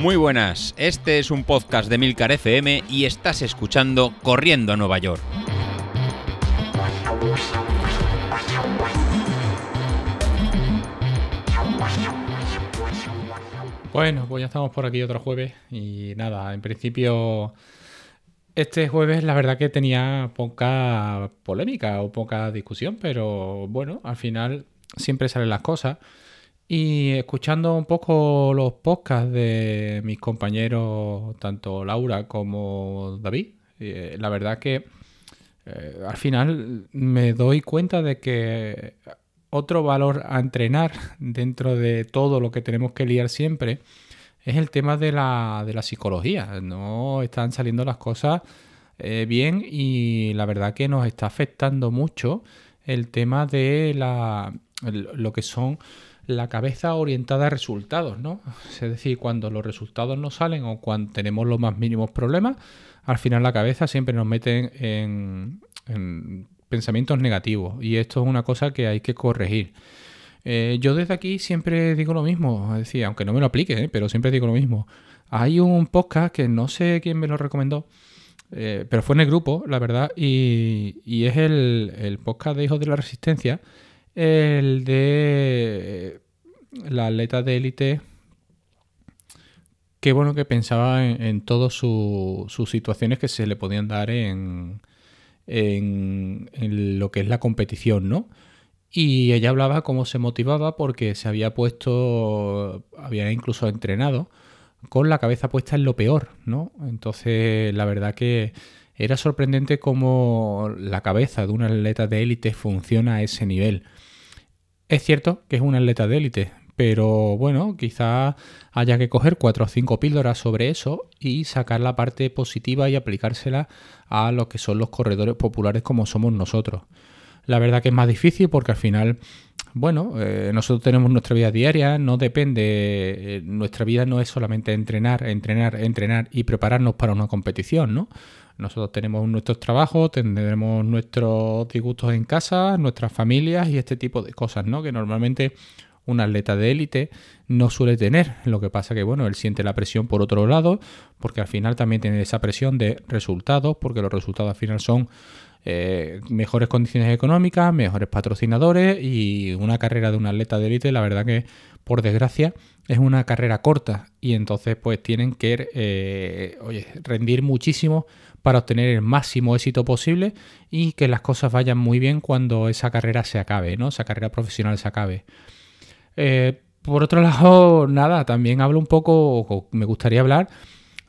Muy buenas, este es un podcast de Milcar FM y estás escuchando Corriendo a Nueva York. Bueno, pues ya estamos por aquí otro jueves y nada, en principio este jueves la verdad que tenía poca polémica o poca discusión, pero bueno, al final siempre salen las cosas. Y escuchando un poco los podcasts de mis compañeros, tanto Laura como David, eh, la verdad que eh, al final me doy cuenta de que otro valor a entrenar dentro de todo lo que tenemos que liar siempre es el tema de la, de la psicología. No están saliendo las cosas eh, bien y la verdad que nos está afectando mucho el tema de la, lo que son la cabeza orientada a resultados, ¿no? Es decir, cuando los resultados no salen o cuando tenemos los más mínimos problemas, al final la cabeza siempre nos mete en, pensamientos negativos y esto es una cosa que hay que corregir. Eh, yo desde aquí siempre digo lo mismo, es decir, aunque no me lo aplique, ¿eh? pero siempre digo lo mismo. Hay un podcast que no sé quién me lo recomendó, eh, pero fue en el grupo, la verdad, y, es el, el, podcast de Hijos de la Resistencia, el de la atleta de élite qué bueno que pensaba en, todas sus situaciones que se le podían dar en, en, lo que es la competición, ¿no? Y ella hablaba cómo se motivaba porque se había puesto, había incluso entrenado con la cabeza puesta en lo peor, ¿no? Entonces, la verdad que era sorprendente cómo la cabeza de un atleta de élite funciona a ese nivel. Es cierto que es un atleta de élite, pero bueno, quizá haya que coger cuatro o cinco píldoras sobre eso y sacar la parte positiva y aplicársela a lo que son los corredores populares como somos nosotros. La verdad que es más difícil porque al final, bueno, eh, nosotros tenemos nuestra vida diaria, no depende, eh, nuestra vida no es solamente entrenar, entrenar, entrenar y prepararnos para una competición, ¿no? Nosotros tenemos nuestros trabajos, tendremos nuestros disgustos en casa, nuestras familias y este tipo de cosas, ¿no? Que normalmente un atleta de élite no suele tener. Lo que pasa que, bueno, él siente la presión por otro lado, porque al final también tiene esa presión de resultados, porque los resultados al final son eh, mejores condiciones económicas, mejores patrocinadores y una carrera de un atleta de élite, la verdad que, por desgracia, es una carrera corta y entonces pues tienen que eh, rendir muchísimo para obtener el máximo éxito posible y que las cosas vayan muy bien cuando esa carrera se acabe, ¿no? Esa carrera profesional se acabe. Eh, por otro lado, nada, también hablo un poco, me gustaría hablar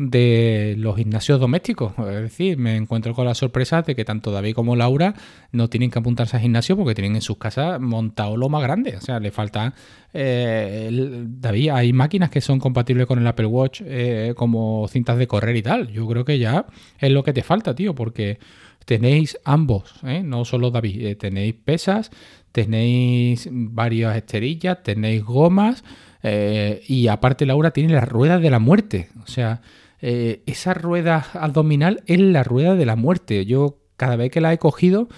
de los gimnasios domésticos. Es decir, me encuentro con la sorpresa de que tanto David como Laura no tienen que apuntarse al gimnasio porque tienen en sus casas montado lo más grande. O sea, le falta... Eh, David, hay máquinas que son compatibles con el Apple Watch eh, como cintas de correr y tal. Yo creo que ya es lo que te falta, tío, porque tenéis ambos, ¿eh? no solo David, tenéis pesas, tenéis varias esterillas, tenéis gomas y aparte Laura tiene las ruedas de la muerte. O sea, eh, esa rueda abdominal es la rueda de la muerte. Yo cada vez que la he cogido,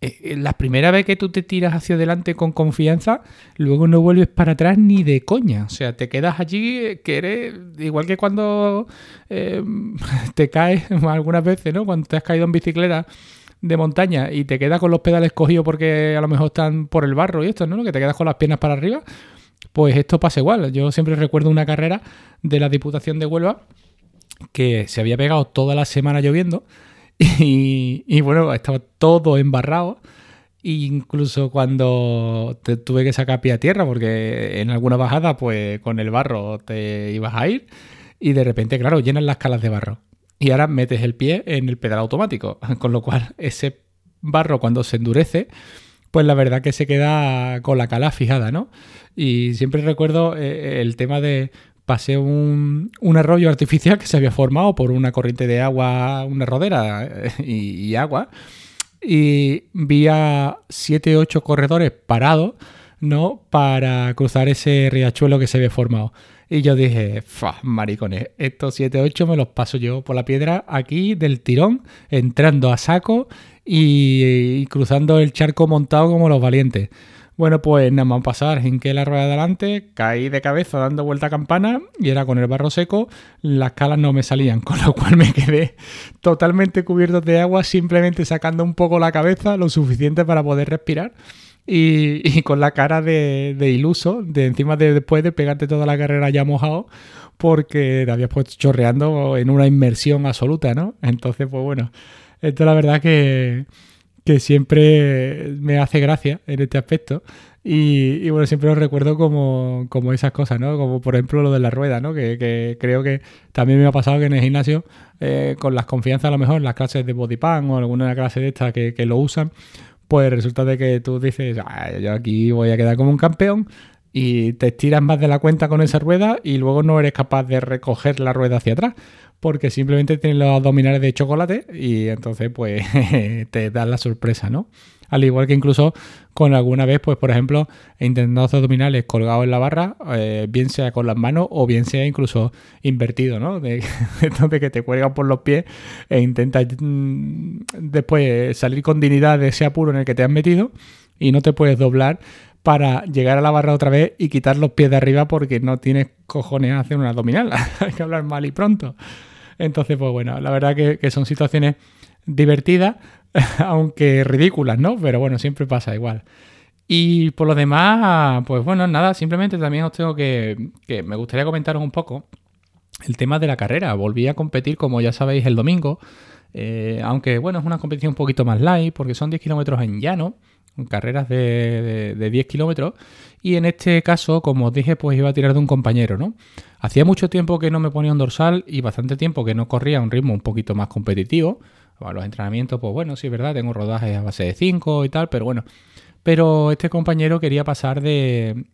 eh, eh, la primera vez que tú te tiras hacia adelante con confianza, luego no vuelves para atrás ni de coña. O sea, te quedas allí que eres igual que cuando te caes algunas veces, ¿no? Cuando te has caído en bicicleta de montaña y te quedas con los pedales cogidos porque a lo mejor están por el barro y esto, ¿no? Que te quedas con las piernas para arriba. Pues esto pasa igual. Yo siempre recuerdo una carrera de la Diputación de Huelva que se había pegado toda la semana lloviendo y, bueno, estaba todo embarrado. Incluso cuando te tuve que sacar pie a tierra, porque en alguna bajada, pues con el barro te ibas a ir, y de repente, claro, llenas las calas de barro. Y ahora metes el pie en el pedal automático, con lo cual ese barro cuando se endurece, pues la verdad que se queda con la cala fijada, ¿no? Y siempre recuerdo eh, el tema de pasé un, arroyo artificial que se había formado por una corriente de agua, una rodera eh, y, agua, y vi a 7 8 corredores parados, ¿no? Para cruzar ese riachuelo que se había formado. Y yo dije, maricones, estos 7 8 me los paso yo por la piedra aquí del tirón, entrando a saco y cruzando el charco montado como los valientes. Bueno, pues nada más pasar, que la rueda de adelante, caí de cabeza dando vuelta a campana y era con el barro seco, las calas no me salían, con lo cual me quedé totalmente cubierto de agua, simplemente sacando un poco la cabeza, lo suficiente para poder respirar. Y, con la cara de, iluso, de encima de después de pegarte toda la carrera ya mojado, porque te habías puesto chorreando en una inmersión absoluta, ¿no? Entonces, pues bueno, esto la verdad que, que siempre me hace gracia en este aspecto. Y, bueno, siempre lo recuerdo como, como, esas cosas, ¿no? Como por ejemplo lo de la rueda, ¿no? Que, creo que también me ha pasado que en el gimnasio, eh, con las confianzas a lo mejor, las clases de body pan o alguna clase de estas que, lo usan, pues resulta de que tú dices, yo aquí voy a quedar como un campeón y te estiras más de la cuenta con esa rueda y luego no eres capaz de recoger la rueda hacia atrás porque simplemente tienes los abdominales de chocolate y entonces pues te da la sorpresa, ¿no? Al igual que incluso con alguna vez, pues por ejemplo, intentando hacer abdominales colgados en la barra, eh, bien sea con las manos o bien sea incluso invertido, ¿no? De, entonces que te cuelgan por los pies e intentas mm, después salir con dignidad de ese apuro en el que te has metido y no te puedes doblar para llegar a la barra otra vez y quitar los pies de arriba porque no tienes cojones a hacer una abdominal. Hay que hablar mal y pronto. Entonces, pues bueno, la verdad que, son situaciones divertidas aunque ridículas, ¿no? Pero bueno, siempre pasa igual. Y por lo demás, pues bueno, nada, simplemente también os tengo que, que me gustaría comentaros un poco el tema de la carrera. Volví a competir, como ya sabéis, el domingo. Eh, aunque bueno, es una competición un poquito más light porque son 10 kilómetros en llano, carreras de, de, 10 kilómetros. Y en este caso, como os dije, pues iba a tirar de un compañero, ¿no? Hacía mucho tiempo que no me ponía un dorsal y bastante tiempo que no corría a un ritmo un poquito más competitivo los entrenamientos, pues bueno, sí es verdad, tengo rodajes a base de 5 y tal, pero bueno. Pero este compañero quería pasar de,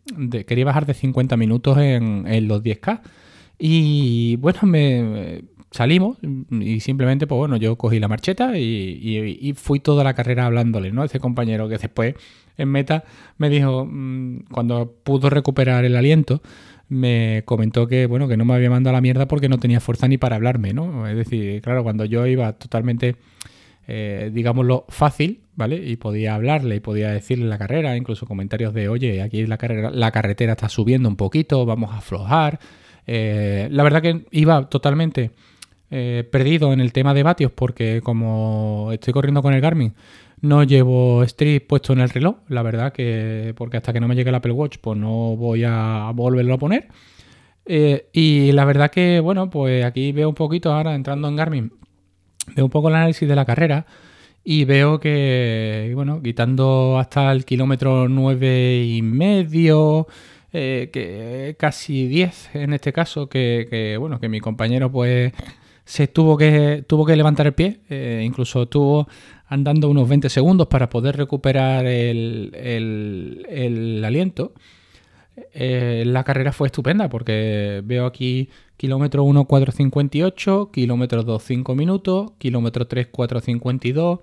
quería bajar de 50 minutos en, los 10K. Y bueno, me salimos y simplemente, pues bueno, yo cogí la marcheta y, fui toda la carrera hablándole, ¿no? Este compañero que después en meta me dijo, mm, cuando pudo recuperar el aliento, me comentó que, bueno, que no me había mandado a la mierda porque no tenía fuerza ni para hablarme, ¿no? Es decir, claro, cuando yo iba totalmente, eh, digámoslo, fácil, ¿vale? Y podía hablarle y podía decirle la carrera, incluso comentarios de, oye, aquí la, carrera, la carretera está subiendo un poquito, vamos a aflojar. Eh, la verdad que iba totalmente eh, perdido en el tema de vatios porque como estoy corriendo con el Garmin, no llevo Street puesto en el reloj, la verdad que porque hasta que no me llegue el Apple Watch pues no voy a volverlo a poner. Eh, y la verdad que, bueno, pues aquí veo un poquito ahora entrando en Garmin, veo un poco el análisis de la carrera y veo que, bueno, quitando hasta el kilómetro nueve y medio, eh, que casi 10 en este caso, que, que, bueno, que mi compañero pues se tuvo que, tuvo que levantar el pie, eh, incluso tuvo andando unos 20 segundos para poder recuperar el, aliento. Eh, la carrera fue estupenda porque veo aquí kilómetro 1 4.58, kilómetro 2 5 minutos, kilómetro 3 4.52,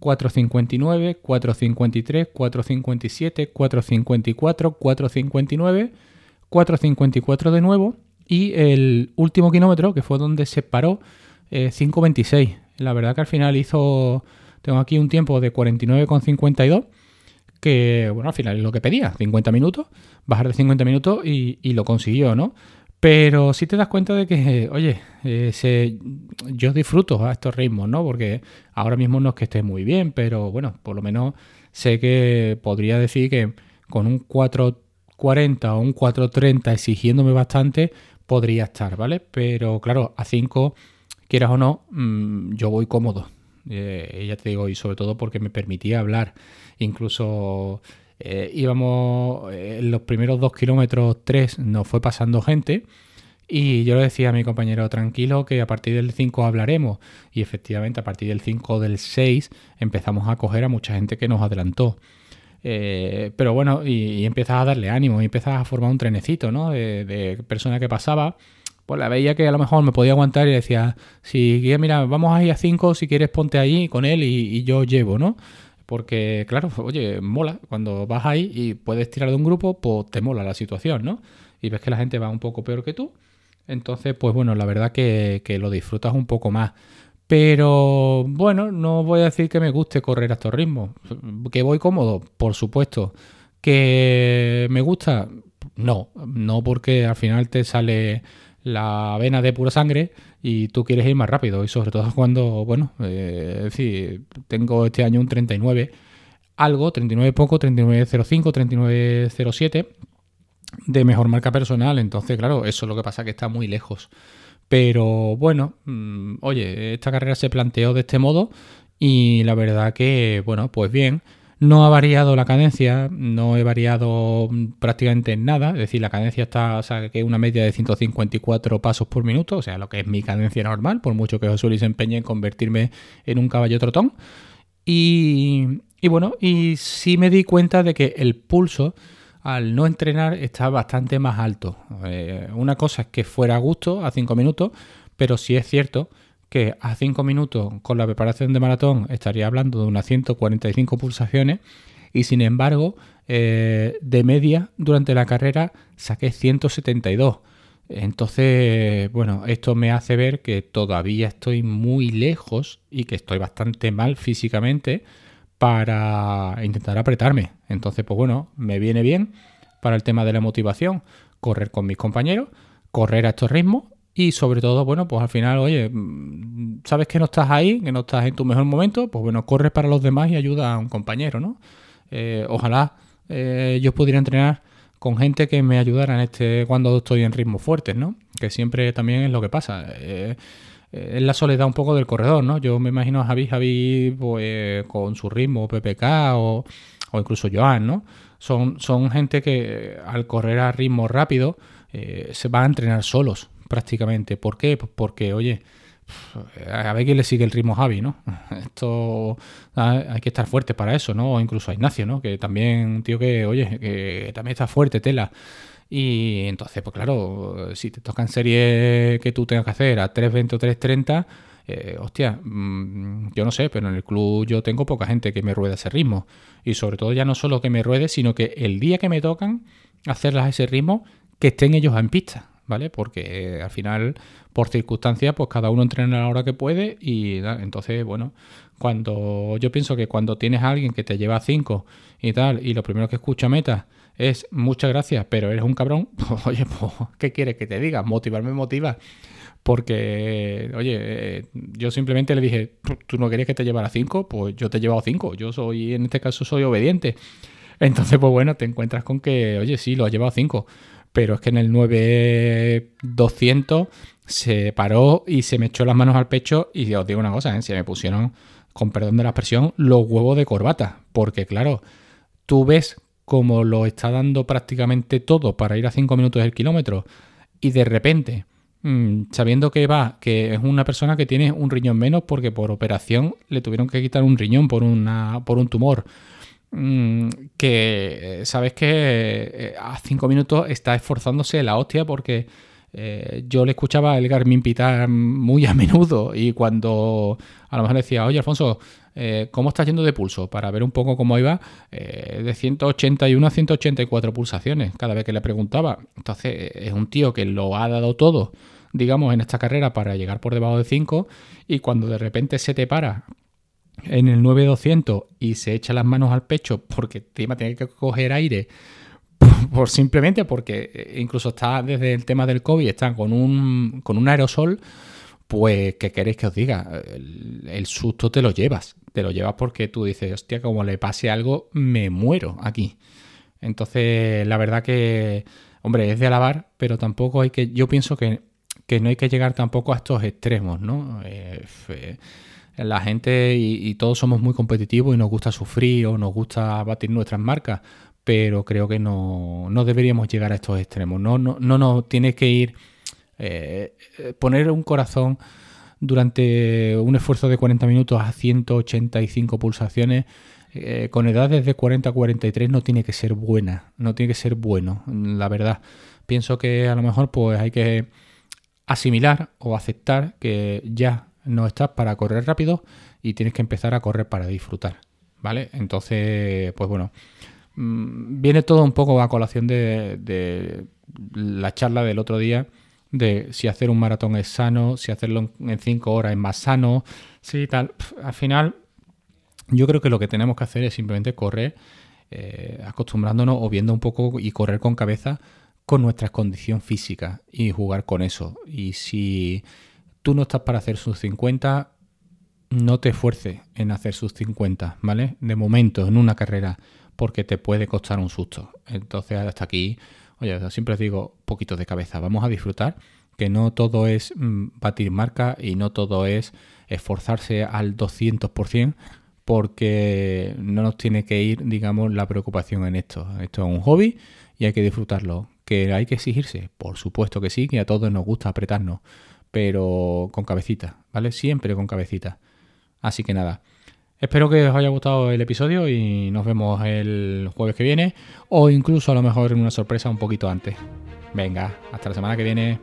4.59, 4.53, 4.57, 4.54, 4.59, 4.54 de nuevo y el último kilómetro, que fue donde se paró, 5.26. Eh, la verdad que al final hizo, tengo aquí un tiempo de 49,52, que bueno, al final es lo que pedía, 50 minutos, bajar de 50 minutos y, lo consiguió, ¿no? Pero sí te das cuenta de que, oye, eh, yo disfruto a estos ritmos, ¿no? Porque ahora mismo no es que esté muy bien, pero bueno, por lo menos sé que podría decir que con un 4.40 o un 4.30 exigiéndome bastante, podría estar, ¿vale? Pero claro, a 5, quieras o no, mm, yo voy cómodo. Eh, ya te digo, y sobre todo porque me permitía hablar. Incluso eh, íbamos en los primeros dos kilómetros, tres, nos fue pasando gente. Y yo le decía a mi compañero, tranquilo, que a partir del 5 hablaremos. Y efectivamente, a partir del 5 del 6 empezamos a coger a mucha gente que nos adelantó. Eh, pero bueno, y, empiezas a darle ánimo y empiezas a formar un trenecito, ¿no? De, de persona que pasaba pues la veía que a lo mejor me podía aguantar y decía, si mira, vamos a ir a 5, si quieres ponte ahí con él y, yo llevo, ¿no? Porque, claro, oye, mola, cuando vas ahí y puedes tirar de un grupo, pues te mola la situación, ¿no? Y ves que la gente va un poco peor que tú, entonces, pues bueno, la verdad que, que lo disfrutas un poco más. Pero bueno, no voy a decir que me guste correr a estos ritmos. Que voy cómodo, por supuesto. ¿Que me gusta? No, no porque al final te sale la vena de pura sangre y tú quieres ir más rápido. Y sobre todo cuando, bueno, eh, es decir, tengo este año un 39 algo, 39 poco, 3905, 3907 de mejor marca personal. Entonces, claro, eso es lo que pasa que está muy lejos. Pero bueno, mm, oye, esta carrera se planteó de este modo y la verdad que, bueno, pues bien. No ha variado la cadencia, no he variado prácticamente en nada, es decir, la cadencia está, o sea, que es una media de 154 pasos por minuto, o sea, lo que es mi cadencia normal, por mucho que Josué se empeñe en convertirme en un caballo trotón. Y, y bueno, y sí me di cuenta de que el pulso al no entrenar está bastante más alto. Eh, una cosa es que fuera a gusto a 5 minutos, pero sí es cierto que a 5 minutos con la preparación de maratón estaría hablando de unas 145 pulsaciones y sin embargo eh, de media durante la carrera saqué 172. Entonces, bueno, esto me hace ver que todavía estoy muy lejos y que estoy bastante mal físicamente para intentar apretarme. Entonces, pues bueno, me viene bien para el tema de la motivación, correr con mis compañeros, correr a estos ritmos y sobre todo, bueno, pues al final, oye, mm, sabes que no estás ahí, que no estás en tu mejor momento, pues bueno, corres para los demás y ayuda a un compañero, ¿no? Eh, ojalá eh, yo pudiera entrenar con gente que me ayudara en este cuando estoy en ritmos fuertes, ¿no? Que siempre también es lo que pasa. Eh, es la soledad un poco del corredor, ¿no? Yo me imagino a Javi, Javi pues, con su ritmo, PPK o, incluso Joan, ¿no? Son, son gente que al correr a ritmo rápido eh, se van a entrenar solos prácticamente. ¿Por qué? Pues porque, oye, a ver quién le sigue el ritmo a Javi, ¿no? Esto ah, hay que estar fuerte para eso, ¿no? O incluso a Ignacio, ¿no? Que también, tío que, oye, que también está fuerte, tela. Y entonces, pues claro, si te tocan series que tú tengas que hacer a 3.20 o 3.30, eh, hostia, mm, yo no sé, pero en el club yo tengo poca gente que me ruede a ese ritmo. Y sobre todo ya no solo que me ruede, sino que el día que me tocan hacerlas a ese ritmo, que estén ellos en pista, ¿vale? Porque eh, al final, por circunstancias, pues cada uno entrena a la hora que puede y entonces, bueno, cuando yo pienso que cuando tienes a alguien que te lleva 5 y tal, y lo primero que escucha meta es muchas gracias, pero eres un cabrón, oye, pues, ¿qué quieres que te diga? Motivarme motiva. Porque, oye, eh, yo simplemente le dije, ¿tú no querías que te llevara cinco? Pues yo te he llevado cinco. Yo soy, en este caso, soy obediente. Entonces, pues bueno, te encuentras con que, oye, sí, lo has llevado cinco. Pero es que en el 9200 se paró y se me echó las manos al pecho. Y os digo una cosa, ¿eh? se me pusieron, con perdón de la expresión, los huevos de corbata. Porque, claro, tú ves como lo está dando prácticamente todo para ir a 5 minutos el kilómetro y de repente, mm, sabiendo que va, que es una persona que tiene un riñón menos porque por operación le tuvieron que quitar un riñón por, una, por un tumor, mm, que sabes que eh, a 5 minutos está esforzándose la hostia porque eh, yo le escuchaba el Garmin pitar muy a menudo y cuando a lo mejor decía, oye Alfonso, eh, cómo está yendo de pulso para ver un poco cómo iba eh, de 181 a 184 pulsaciones cada vez que le preguntaba. Entonces eh, es un tío que lo ha dado todo, digamos, en esta carrera para llegar por debajo de 5 y cuando de repente se te para en el 9200 y se echa las manos al pecho porque encima tiene que coger aire por, simplemente porque incluso está desde el tema del COVID, está con un, con un aerosol pues, ¿qué queréis que os diga? El, susto te lo llevas. Te lo llevas porque tú dices, hostia, como le pase algo, me muero aquí. Entonces, la verdad que, hombre, es de alabar, pero tampoco hay que. Yo pienso que, no hay que llegar tampoco a estos extremos, ¿no? Eh, la gente y, todos somos muy competitivos y nos gusta sufrir o nos gusta batir nuestras marcas, pero creo que no, no deberíamos llegar a estos extremos. No, no, no nos tiene que ir eh, poner un corazón durante un esfuerzo de 40 minutos a 185 pulsaciones eh, con edades de 40 a 43 no tiene que ser buena, no tiene que ser bueno, la verdad. Pienso que a lo mejor pues hay que asimilar o aceptar que ya no estás para correr rápido y tienes que empezar a correr para disfrutar, ¿vale? Entonces, pues bueno, mm, viene todo un poco a colación de la charla del otro día de si hacer un maratón es sano, si hacerlo en cinco horas es más sano, sí, tal. Al final, yo creo que lo que tenemos que hacer es simplemente correr eh, acostumbrándonos o viendo un poco y correr con cabeza con nuestra condición física y jugar con eso. Y si tú no estás para hacer sus 50, no te esfuerces en hacer sus 50, ¿vale? De momento, en una carrera, porque te puede costar un susto. Entonces, hasta aquí, oye, siempre digo, poquito de cabeza, vamos a disfrutar, que no todo es mm, batir marca y no todo es esforzarse al 200%, porque no nos tiene que ir, digamos, la preocupación en esto. Esto es un hobby y hay que disfrutarlo. ¿Que hay que exigirse? Por supuesto que sí, que a todos nos gusta apretarnos, pero con cabecita, ¿vale? Siempre con cabecita. Así que nada, espero que os haya gustado el episodio y nos vemos el jueves que viene o incluso a lo mejor en una sorpresa un poquito antes. Venga, hasta la semana que viene.